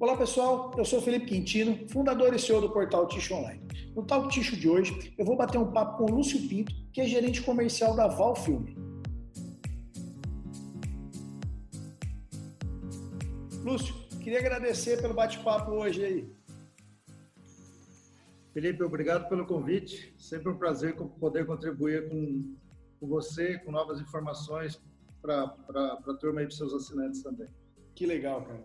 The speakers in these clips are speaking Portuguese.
Olá pessoal, eu sou Felipe Quintino, fundador e CEO do portal Ticho Online. No Talk Ticho de hoje, eu vou bater um papo com o Lúcio Pinto, que é gerente comercial da Val Filme. Lúcio, queria agradecer pelo bate-papo hoje aí. Felipe, obrigado pelo convite. Sempre um prazer poder contribuir com, com você, com novas informações para a turma e para os seus assinantes também. Que legal, cara.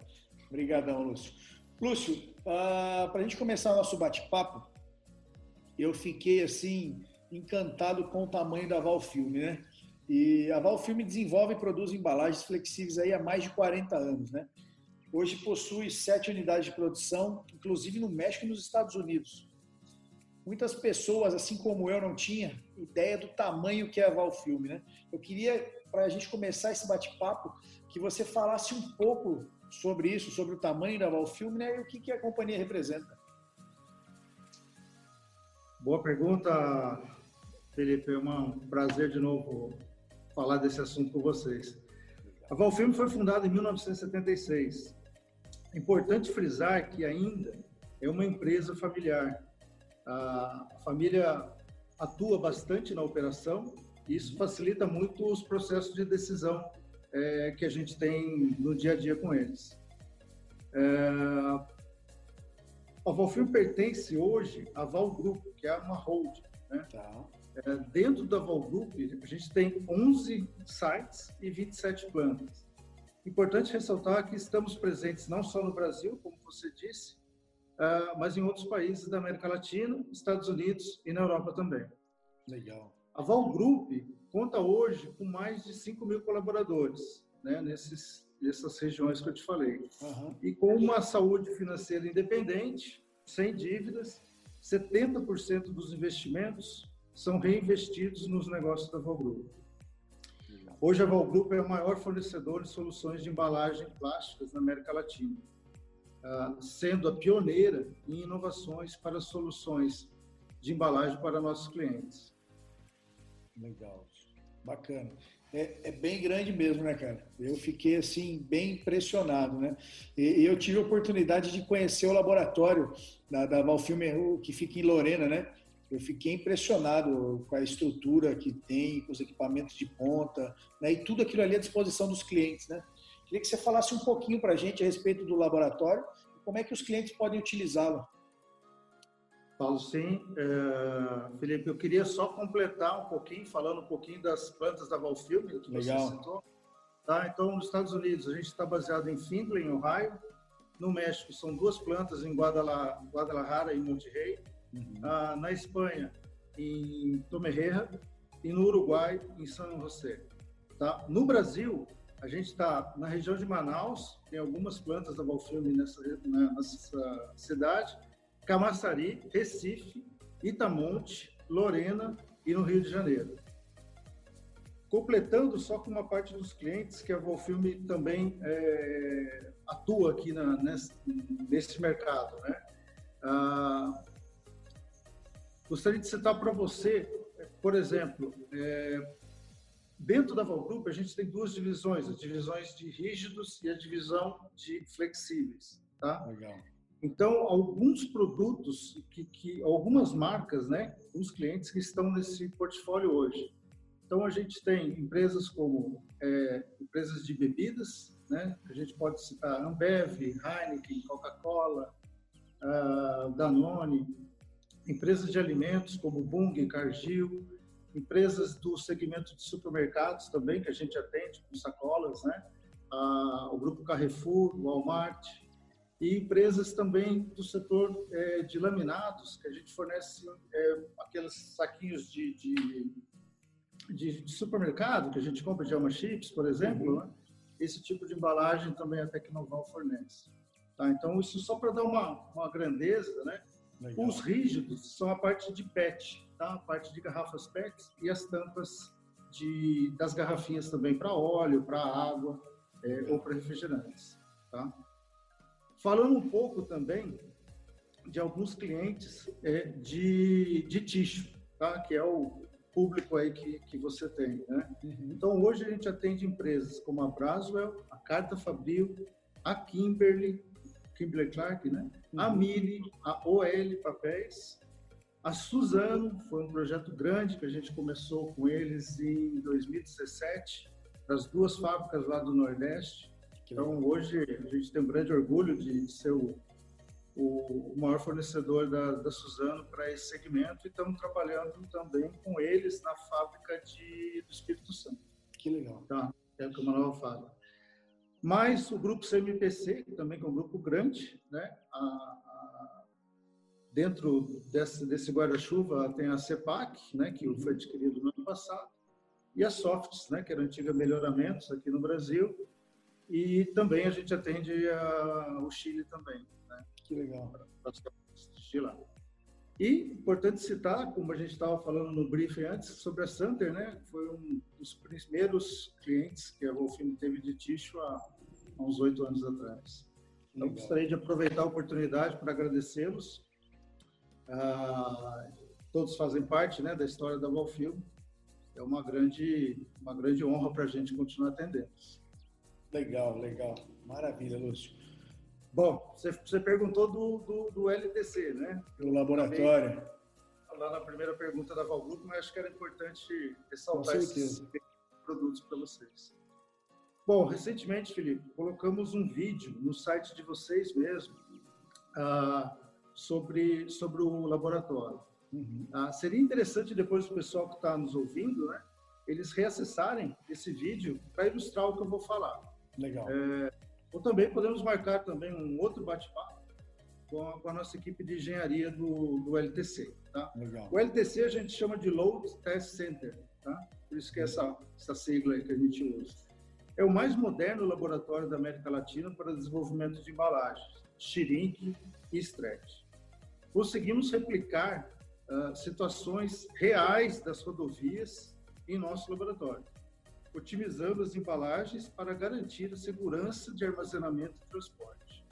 Obrigadão, Lúcio. Lúcio, uh, ah, para a gente começar nosso bate-papo, eu fiquei assim encantado com o tamanho da Valfilme, né? E a Valfilme desenvolve e produz embalagens flexíveis aí há mais de 40 anos, né? Hoje possui sete unidades de produção, inclusive no México e nos Estados Unidos. Muitas pessoas, assim como eu, não tinham ideia do tamanho que é a Valfilme, né? Eu queria, para a gente começar esse bate-papo, que você falasse um pouco sobre isso, sobre o tamanho da Valfilme né, e o que, que a companhia representa. Boa pergunta, Felipe. É um prazer de novo falar desse assunto com vocês. A Valfilme foi fundada em 1976. É importante frisar que ainda é uma empresa familiar. A família atua bastante na operação e isso facilita muito os processos de decisão é, que a gente tem no dia a dia com eles. É, a Valfilm pertence hoje à Val Group, que é uma holding. Né? Tá. É, dentro da Val Group, a gente tem 11 sites e 27 plantas. Importante ressaltar que estamos presentes não só no Brasil, como você disse, uh, mas em outros países da América Latina, Estados Unidos e na Europa também. Legal. A Val Group conta hoje com mais de 5 mil colaboradores, né, nesses, nessas regiões que eu te falei. Uhum. E com uma saúde financeira independente, sem dívidas, 70% dos investimentos são reinvestidos nos negócios da Val Group. Hoje a Val Group é o maior fornecedor de soluções de embalagem plásticas na América Latina, ah, sendo a pioneira em inovações para soluções de embalagem para nossos clientes. Legal. Bacana. É, é, bem grande mesmo, né, cara? Eu fiquei, assim, bem impressionado, né? E, e eu tive a oportunidade de conhecer o laboratório da, da Valfilme, que fica em Lorena, né? Eu fiquei impressionado com a estrutura que tem, com os equipamentos de ponta, né? E tudo aquilo ali à disposição dos clientes, né? Queria que você falasse um pouquinho para a gente a respeito do laboratório e como é que os clientes podem utilizá-lo. Paulo, sim. É, Felipe, eu queria só completar um pouquinho, falando um pouquinho das plantas da Valfilme, que Legal. você citou. Tá? Então, nos Estados Unidos, a gente está baseado em Findlay, Ohio. No México, são duas plantas em Guadalajara e Monterrey. Uhum. Ah, na Espanha, em Tomerreja. E no Uruguai, em São José. Tá? No Brasil, a gente está na região de Manaus, tem algumas plantas da Valfilme nessa, nessa cidade Camaçari, Recife, Itamonte, Lorena e no Rio de Janeiro. Completando só com uma parte dos clientes que a Volfilme também é, atua aqui na, nesse, nesse mercado. Né? Ah, gostaria de citar para você, por exemplo, é, dentro da Valgroup a gente tem duas divisões, as divisões de rígidos e a divisão de flexíveis. Tá? Legal. Então, alguns produtos, que, que, algumas marcas, né, os clientes que estão nesse portfólio hoje. Então, a gente tem empresas como é, empresas de bebidas, né, a gente pode citar Ambev, Heineken, Coca-Cola, uh, Danone, empresas de alimentos como Bung, Cargill, empresas do segmento de supermercados também, que a gente atende com sacolas, né, uh, o Grupo Carrefour, Walmart, e empresas também do setor é, de laminados, que a gente fornece é, aqueles saquinhos de, de, de, de, supermercado que a gente compra de Alma Chips, por exemplo, uhum. né? esse tipo de embalagem também a Tecnoval fornece. Tá? Então, isso só para dar uma, uma grandeza, né? Legal. Os rígidos são a parte de PET, tá? a parte de garrafas PET e as tampas de, das garrafinhas também para óleo, para água é, ou para refrigerantes. Tá? Falando um pouco também de alguns clientes é, de, de ticho, tá? que é o público aí que, que você tem. Né? Uhum. Então, hoje a gente atende empresas como a Braswell, a Carta Fabril, a Kimberly, Kimberly Clark, né? Uhum. A Mili, a OL Papéis, a Suzano, foi um projeto grande que a gente começou com eles em 2017, das duas fábricas lá do Nordeste. Então, hoje, a gente tem um grande orgulho de ser o, o maior fornecedor da, da Suzano para esse segmento e estamos trabalhando também com eles na fábrica de, do Espírito Santo. Que legal. Tá, é uma nova fábrica. Mas o grupo CMPC, que também é um grupo grande, né? A, Dentro desse, desse guarda-chuva tem a CEPAC, né, que foi adquirido no ano passado, e a Softs, né, que era a antiga Melhoramentos aqui no Brasil, e também a gente atende a, o Chile também. Né, que legal. Assistir lá. E importante citar, como a gente estava falando no briefing antes, sobre a Santer, né, foi um dos primeiros clientes que a Wolfine teve de Ticho há, há uns oito anos atrás. Então, gostaria de aproveitar a oportunidade para agradecê-los ah, todos fazem parte né, da história da Valfilm. É uma grande, uma grande honra para a gente continuar atendendo. Legal, legal. Maravilha, Lúcio. Bom, você, você perguntou do, do, do, LTC, né? Do laboratório. Lá na primeira pergunta da Valgrupo, mas acho que era importante ressaltar esses produtos para vocês. Bom, recentemente, Felipe, colocamos um vídeo no site de vocês mesmo, ah, sobre, sobre o laboratório. Uhum. Ah, seria interessante depois o pessoal que está nos ouvindo, né, eles reacessarem esse vídeo para ilustrar o que eu vou falar. Legal. É, ou também podemos marcar também um outro bate-papo com, com, a nossa equipe de engenharia do, do LTC. Tá? Legal. O LTC a gente chama de Load Test Center, tá? por isso que é essa, essa sigla aí que a gente usa. É o mais moderno laboratório da América Latina para desenvolvimento de embalagens, shrink e stretch conseguimos replicar uh, situações reais das rodovias em nosso laboratório, otimizando as embalagens para garantir a segurança de armazenamento e transporte.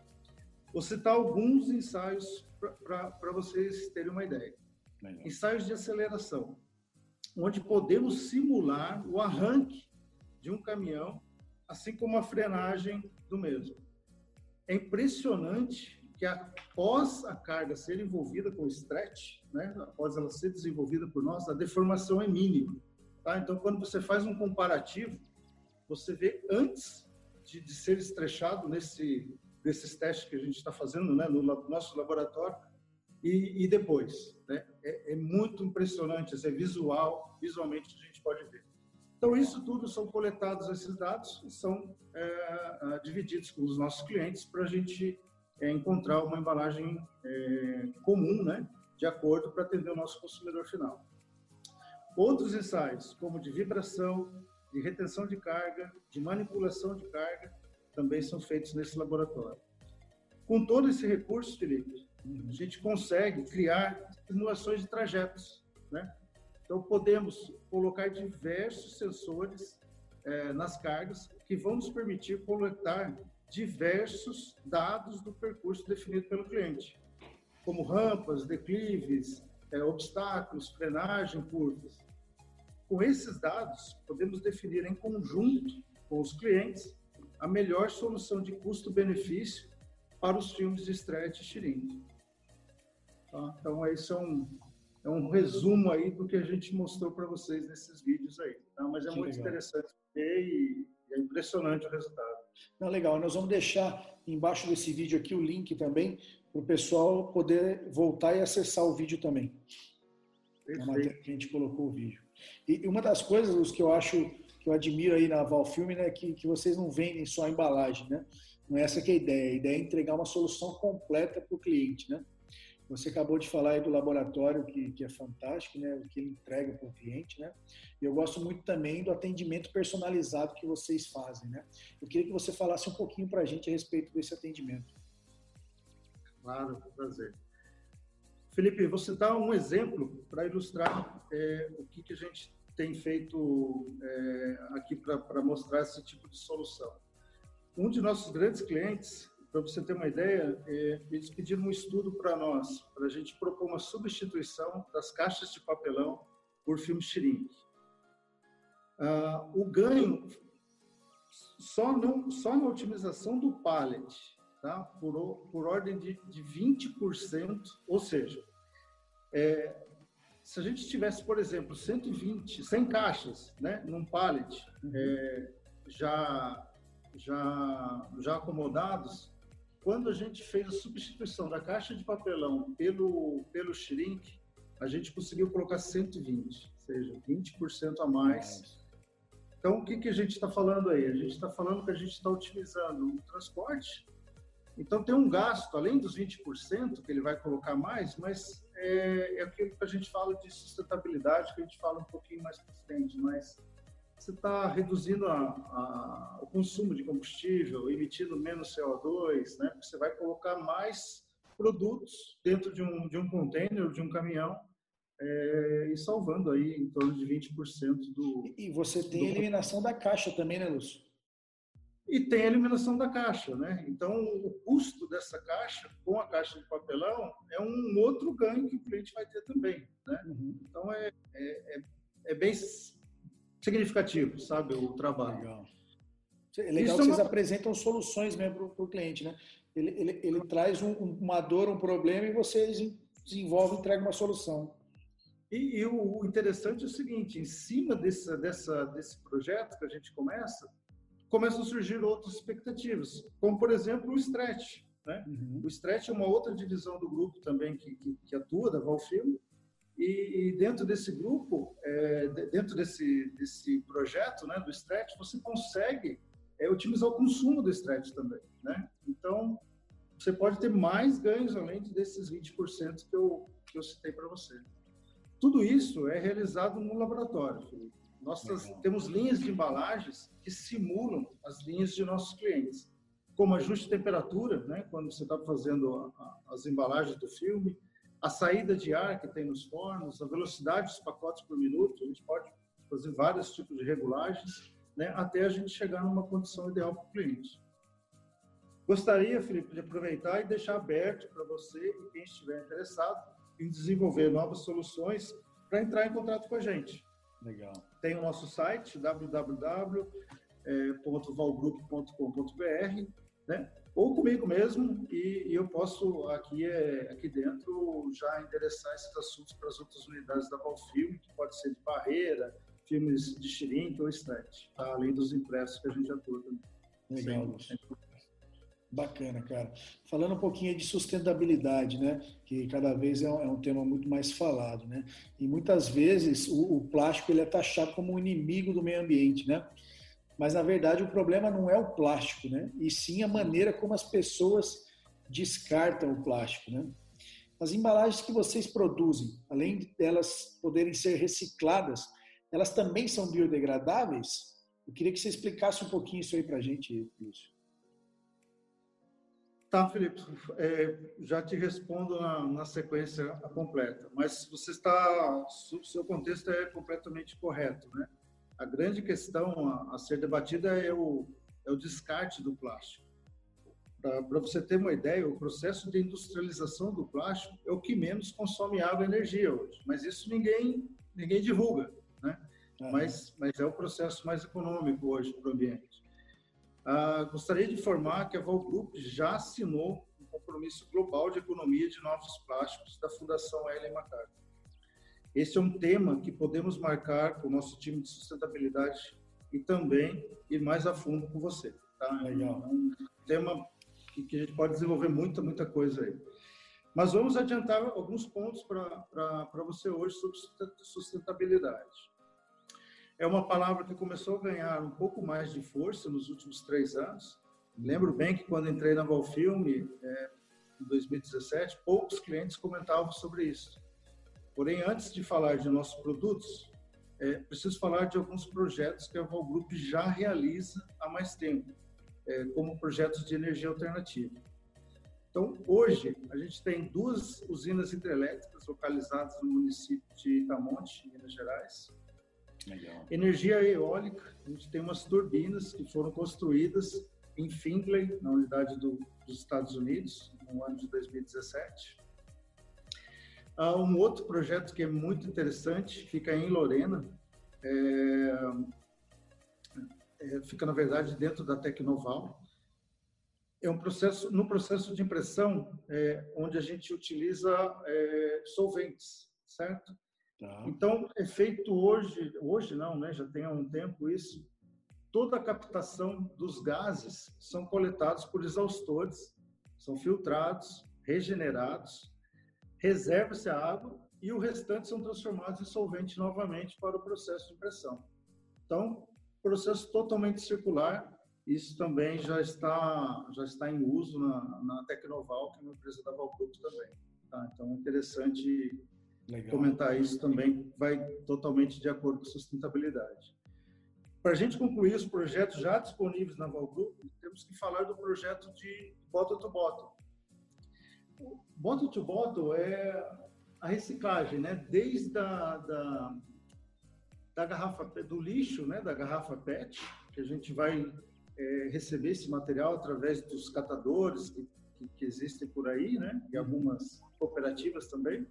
Vou citar alguns ensaios para vocês terem uma ideia. Legal. Ensaios de aceleração, onde podemos simular o arranque de um caminhão, assim como a frenagem do mesmo. É impressionante que após a carga ser envolvida com stretch, né, após ela ser desenvolvida por nós, a deformação é mínima. Tá? Então, quando você faz um comparativo, você vê antes de, de ser estrechado nesse, desses testes que a gente está fazendo né, no nosso laboratório e, e depois. Né? É, é, muito impressionante, é visual, visualmente a gente pode ver. Então, isso tudo são coletados esses dados e são é, divididos com os nossos clientes para a gente é encontrar uma embalagem é, comum, né, de acordo para atender o nosso consumidor final. Outros ensaios, como de vibração, de retenção de carga, de manipulação de carga, também são feitos nesse laboratório. Com todo esse recurso, Felipe, a gente consegue criar simulações de trajetos, né? Então, podemos colocar diversos sensores é, nas cargas que vão nos permitir coletar diversos dados do percurso definido pelo cliente, como rampas, declives, é, obstáculos, frenagem, curvas. Com esses dados, podemos definir em conjunto com os clientes a melhor solução de custo-benefício para os filmes de stretch e xiringue. Tá? Então, esse é um, é um resumo aí do que a gente mostrou para vocês nesses vídeos aí. Tá? Mas é que muito legal. interessante ver e é impressionante o resultado. Não, legal, nós vamos deixar embaixo desse vídeo aqui o link também para o pessoal poder voltar e acessar o vídeo também. Na matéria que a gente colocou o vídeo. E uma das coisas os que eu acho que eu admiro aí na Valfilme, né, que, que vocês não vendem só a embalagem, né? Não é essa que é a ideia. A ideia é entregar uma solução completa para o cliente, né? Você acabou de falar aí do laboratório, que, que é fantástico, né? O que ele entrega para o cliente, né? E eu gosto muito também do atendimento personalizado que vocês fazem, né? Eu queria que você falasse um pouquinho para a gente a respeito desse atendimento. Claro, prazer. Felipe, vou citar um exemplo para ilustrar é, o que, que a gente tem feito é, aqui para mostrar esse tipo de solução. Um de nossos grandes clientes para você ter uma ideia, é, eles pediram um estudo para nós, para a gente propor uma substituição das caixas de papelão por filme shrink. Ah, o ganho só, não, só na otimização do pallet tá? por, por ordem de, de 20%, ou seja, é, se a gente tivesse, por exemplo, 120, 100 caixas né, num pallet uhum. é, já, já, já acomodados, quando a gente fez a substituição da caixa de papelão pelo, pelo shrink, a gente conseguiu colocar 120, ou seja, 20% a mais. Então, o que, que a gente está falando aí? A gente está falando que a gente está otimizando o transporte. Então, tem um gasto, além dos 20% que ele vai colocar mais, mas é, é aquilo que a gente fala de sustentabilidade, que a gente fala um pouquinho mais para frente, mas você está reduzindo a, a, o consumo de combustível, emitindo menos CO2, né? Você vai colocar mais produtos dentro de um, de um container, de um caminhão, é, e salvando aí em torno de 20% do... E você tem a eliminação da caixa também, né, Lúcio? E tem a eliminação da caixa, né? Então, o custo dessa caixa, com a caixa de papelão, é um outro ganho que o cliente vai ter também, né? Uhum. Então, é, é, é, é bem significativo, sabe, o trabalho. Legal. É legal Isso que é vocês uma... apresentam soluções mesmo para o cliente, né? Ele, ele, ele traz um, uma dor, um problema e vocês desenvolvem, entregam uma solução. E, e o, o, interessante é o seguinte, em cima desse, dessa, desse projeto que a gente começa, começam a surgir outras expectativas, como, por exemplo, o Stretch. Né? Uhum. O Stretch é uma outra divisão do grupo também que, que, que atua, da Valfilme, e, e dentro desse grupo, é, dentro desse, desse projeto né, do stretch, você consegue é, otimizar o consumo do stretch também. Né? Então, você pode ter mais ganhos além desses 20% que eu, que eu citei para você. Tudo isso é realizado no laboratório, Felipe. Nós temos linhas de embalagens que simulam as linhas de nossos clientes, como ajuste de temperatura, né, quando você está fazendo a, a, as embalagens do filme, a saída de ar que tem nos fornos, a velocidade dos pacotes por minuto, a gente pode fazer vários tipos de regulagens, né, até a gente chegar numa condição ideal para o cliente. Gostaria, Felipe, de aproveitar e deixar aberto para você e quem estiver interessado em desenvolver novas soluções para entrar em contato com a gente. Legal. Tem o nosso site www.valgroup.com.br, né? ou comigo mesmo, e, e eu posso aqui, é, aqui dentro já endereçar esses assuntos para as outras unidades da Valfilme, que pode ser de barreira, filmes de xirink ou estante, tá? além dos impressos que a gente atua também. Legal, Sem, Bacana, cara. Falando um pouquinho de sustentabilidade, né? Que cada vez é um, é um tema muito mais falado, né? E muitas vezes o, o, plástico ele é taxado como um inimigo do meio ambiente, né? Mas na verdade o problema não é o plástico, né? E sim a maneira como as pessoas descartam o plástico, né? As embalagens que vocês produzem, além delas poderem ser recicladas, elas também são biodegradáveis? Eu queria que você explicasse um pouquinho isso aí para a gente, Lúcio. Tá, Felipe, é, já te respondo na, na, sequência completa, mas você está, o seu contexto é completamente correto, né? A grande questão a, a ser debatida é o, é o descarte do plástico. Para você ter uma ideia, o processo de industrialização do plástico é o que menos consome água e energia hoje, mas isso ninguém, ninguém divulga, né? Uhum. Mas, mas é o processo mais econômico hoje para o ambiente. Ah, gostaria de informar que a Volgroup já assinou um compromisso global de economia de novos plásticos da Fundação Ellen MacArthur. Esse é um tema que podemos marcar com o nosso time de sustentabilidade e também ir mais a fundo com você. Tá? Legal. É um tema que, que a gente pode desenvolver muita, muita coisa aí. Mas vamos adiantar alguns pontos para você hoje sobre sustentabilidade. É uma palavra que começou a ganhar um pouco mais de força nos últimos três anos. Lembro bem que quando entrei na Valfilme, é, em 2017, poucos clientes comentavam sobre isso. Porém, antes de falar de nossos produtos, é, preciso falar de alguns projetos que a Val Group já realiza há mais tempo, é, como projetos de energia alternativa. Então, hoje, a gente tem duas usinas hidrelétricas localizadas no município de Itamonte, Minas Gerais. Legal. Energia eólica, a gente tem umas turbinas que foram construídas em Findlay, na unidade do, dos Estados Unidos, no ano de 2017. Há um outro projeto que é muito interessante, fica em Lorena, é, é, fica na verdade dentro da Tecnoval. é um processo, no processo de impressão, é, onde a gente utiliza é, solventes, certo? Tá. Então, é feito hoje, hoje não, né? Já tem há um tempo isso. Toda a captação dos gases são coletados por exaustores, são filtrados, regenerados, reserva-se a água e o restante são transformados em solvente novamente para o processo de impressão. Então, processo totalmente circular. Isso também já está já está em uso na, na Tecnoval, que é uma empresa da Valgroup também. Tá? Então, é interessante Legal. comentar isso também, vai totalmente de acordo com sustentabilidade. Para a gente concluir os projetos já disponíveis na Valgroup, temos que falar do projeto de bottle to bottle. Bottle to bottle é a reciclagem, né? Desde a, da, da garrafa do lixo, né? Da garrafa PET, que a gente vai é, receber esse material através dos catadores que, que, que existem por aí, né? E algumas cooperativas também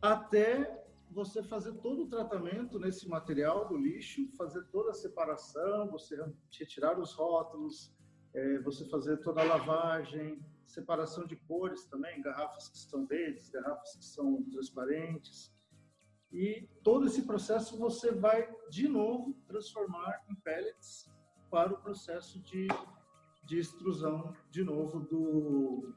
até você fazer todo o tratamento nesse material do lixo, fazer toda a separação, você retirar os rótulos, é, você fazer toda a lavagem, separação de cores também, garrafas que são verdes, garrafas que são transparentes. E todo esse processo você vai, de novo, transformar em pellets para o processo de, de extrusão, de novo, do,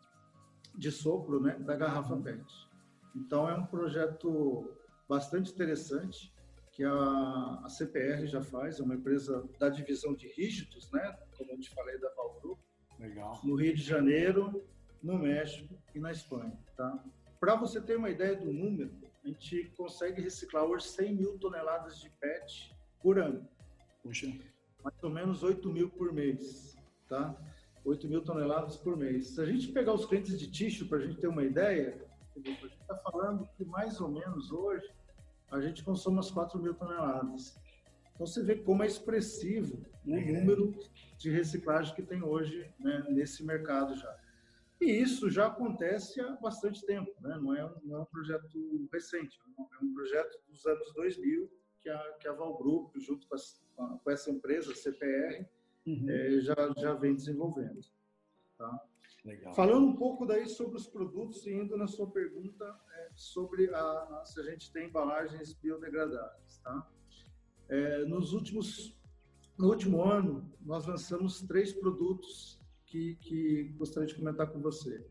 de sopro né, da garrafa PET. Então, é um projeto bastante interessante que a, a, CPR já faz, é uma empresa da divisão de rígidos, né? Como eu te falei da Valgroup. Legal. No Rio de Janeiro, no México e na Espanha, tá? Para você ter uma ideia do número, a gente consegue reciclar hoje 100 mil toneladas de PET por ano. Puxa. Mais ou menos 8 mil por mês, tá? 8 mil toneladas por mês. Se a gente pegar os clientes de tixo, para a gente ter uma ideia, a gente está falando que mais ou menos hoje a gente consome umas 4 mil toneladas. Então você vê como é expressivo o é. número de reciclagem que tem hoje né, nesse mercado já. E isso já acontece há bastante tempo, né? não, é, não é um projeto recente, é um projeto dos anos 2000 que a, que a Val Group, junto com, a, com essa empresa, CPR, uhum. é, já, já vem desenvolvendo. Tá? Legal. Falando um pouco daí sobre os produtos e indo na sua pergunta é, sobre a, se a gente tem embalagens biodegradáveis, tá? É, nos últimos, no último ano, nós lançamos três produtos que, que gostaria de comentar com você.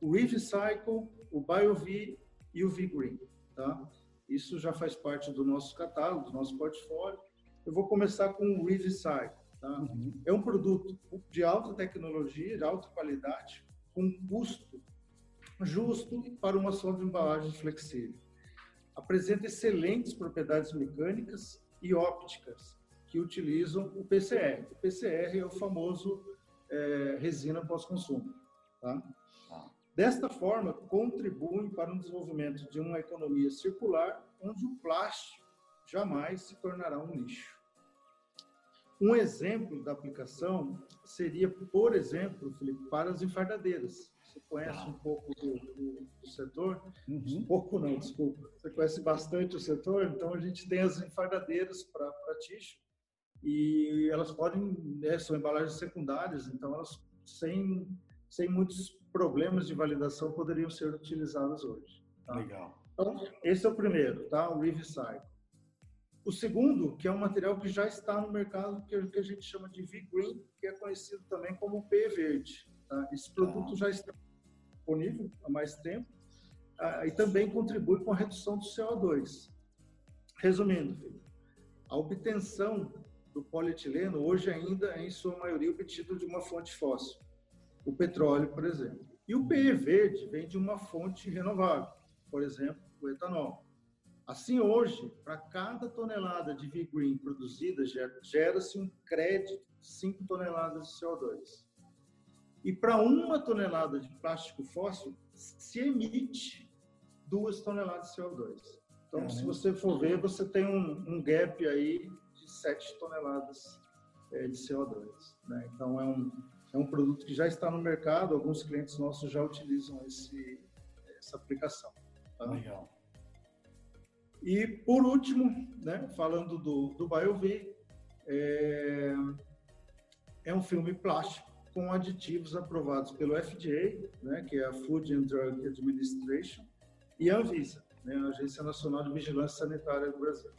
O ReVcycle, o BioV e o V-Green, tá? Isso já faz parte do nosso catálogo, do nosso portfólio. Eu vou começar com o ReVcycle. Tá? Uhum. É um produto de alta tecnologia, de alta qualidade, com custo justo para uma sonda de embalagem flexível. Apresenta excelentes propriedades mecânicas e ópticas que utilizam o PCR. O PCR é o famoso é, resina pós-consumo. Tá? Ah. Desta forma, contribuem para o desenvolvimento de uma economia circular onde o plástico jamais se tornará um lixo. Um exemplo da aplicação seria, por exemplo, Felipe, para as enfardadeiras. Você conhece ah. um pouco do, do, do setor? Uhum. Um pouco não, desculpa. Você conhece bastante o setor, então a gente tem as enfardadeiras para tixo e elas podem, né, são embalagens secundárias, então elas sem, sem muitos problemas de validação poderiam ser utilizadas hoje. Tá? Legal. Então, esse é o primeiro, tá? O Revicycle. O segundo, que é um material que já está no mercado, que a gente chama de V-Green, que é conhecido também como P verde. Tá? Esse produto ah. já está disponível há mais tempo ah, e também contribui com a redução do CO2. Resumindo, filho, a obtenção do polietileno hoje ainda é, em sua maioria, obtido de uma fonte fóssil, o petróleo, por exemplo. E o PE verde vem de uma fonte renovável, por exemplo, o etanol. Assim, hoje, para cada tonelada de V-Green produzida, gera-se um crédito de 5 toneladas de CO2. E para uma tonelada de plástico fóssil, se emite 2 toneladas de CO2. Então, se você for ver, você tem um, um gap aí de 7 toneladas é, de CO2. Né? Então, é um, é um produto que já está no mercado, alguns clientes nossos já utilizam esse, essa aplicação. Tá? Legal. E, por último, né, falando do, do BioV, é, é um filme plástico, com aditivos aprovados pelo FDA, né, que é a Food and Drug Administration, e a Anvisa, né, a Agência Nacional de Vigilância Sanitária do Brasil,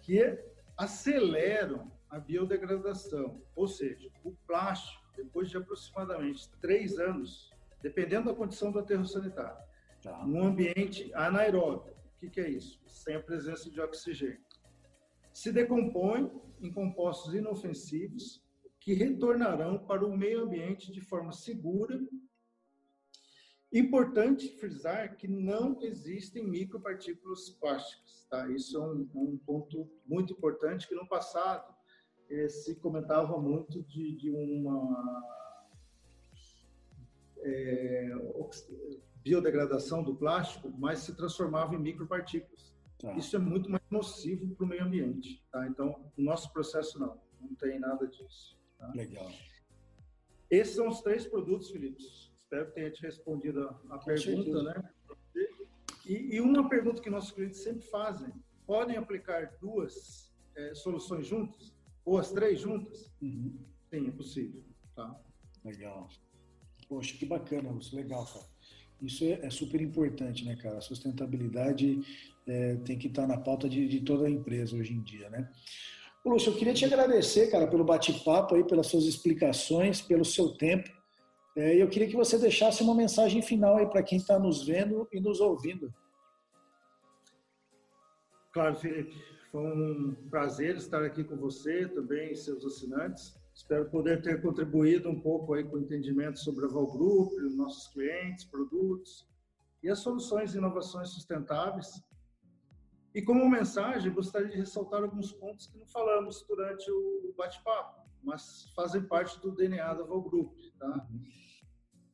que aceleram a biodegradação, ou seja, o plástico, depois de aproximadamente três anos, dependendo da condição do aterro sanitário, tá. num ambiente anaeróbio, o que, que é isso? Sem a presença de oxigênio, se decompõe em compostos inofensivos que retornarão para o meio ambiente de forma segura. Importante frisar que não existem micropartículas plásticas, tá? Isso é um, um ponto muito importante que no passado eh, se comentava muito de, de uma é, biodegradação do plástico, mas se transformava em micropartículas. Tá. Isso é muito mais nocivo para o meio ambiente. Tá? Então, o nosso processo não, não tem nada disso. Tá? Legal. Esses são os três produtos, Felipe. Espero que tenha te respondido a, a pergunta, né? E, e, uma pergunta que nossos clientes sempre fazem: podem aplicar duas é, soluções juntas? Ou as três juntas? Uhum. Sim, é possível. Tá? Legal. Poxa, que bacana, Lúcio. Legal, cara. Isso é, é, super importante, né, cara? A sustentabilidade é, tem que estar na pauta de, de, toda a empresa hoje em dia, né? Lúcio, eu queria te agradecer, cara, pelo bate-papo aí, pelas suas explicações, pelo seu tempo. É, eu queria que você deixasse uma mensagem final aí para quem está nos vendo e nos ouvindo. Claro, Felipe. Foi um prazer estar aqui com você, também seus assinantes. Espero poder ter contribuído um pouco aí com o entendimento sobre a Val Group, nossos clientes, produtos e as soluções e inovações sustentáveis. E como mensagem, gostaria de ressaltar alguns pontos que não falamos durante o bate-papo, mas fazem parte do DNA da Val Group. Tá?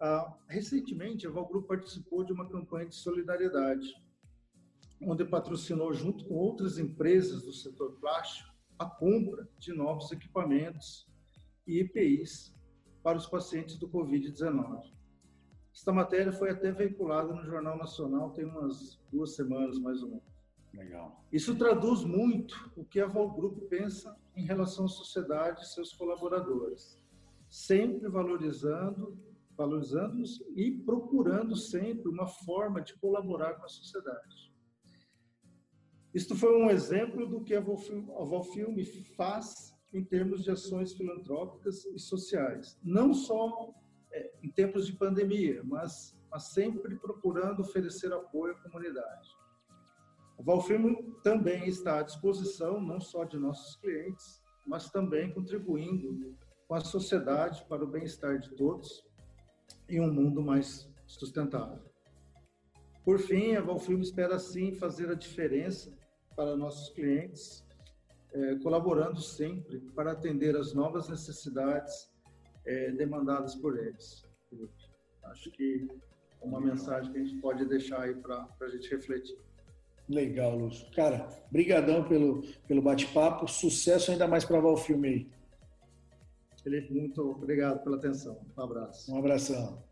Ah, recentemente, a Val Group participou de uma campanha de solidariedade onde patrocinou, junto com outras empresas do setor plástico, a compra de novos equipamentos e EPIs para os pacientes do Covid-19. Esta matéria foi até veiculada no Jornal Nacional tem umas duas semanas, mais ou menos. Legal. Isso traduz muito o que a Val Group pensa em relação à sociedade e seus colaboradores, sempre valorizando, valorizando-os e procurando sempre uma forma de colaborar com a sociedade. Isto foi um exemplo do que a Valfilme faz em termos de ações filantrópicas e sociais. Não só é, em tempos de pandemia, mas, mas sempre procurando oferecer apoio à comunidade. A Valfilme também está à disposição, não só de nossos clientes, mas também contribuindo com a sociedade para o bem-estar de todos e um mundo mais sustentável. Por fim, a Valfilme espera sim fazer a diferença para nossos clientes, é, colaborando sempre para atender as novas necessidades é, demandadas por eles. Acho que é uma mensagem que a gente pode deixar aí para a gente refletir. Legal, Lúcio. Cara, brigadão pelo, pelo bate-papo. Sucesso ainda mais para o filme aí. Felipe, muito obrigado pela atenção. Um abraço. Um abração.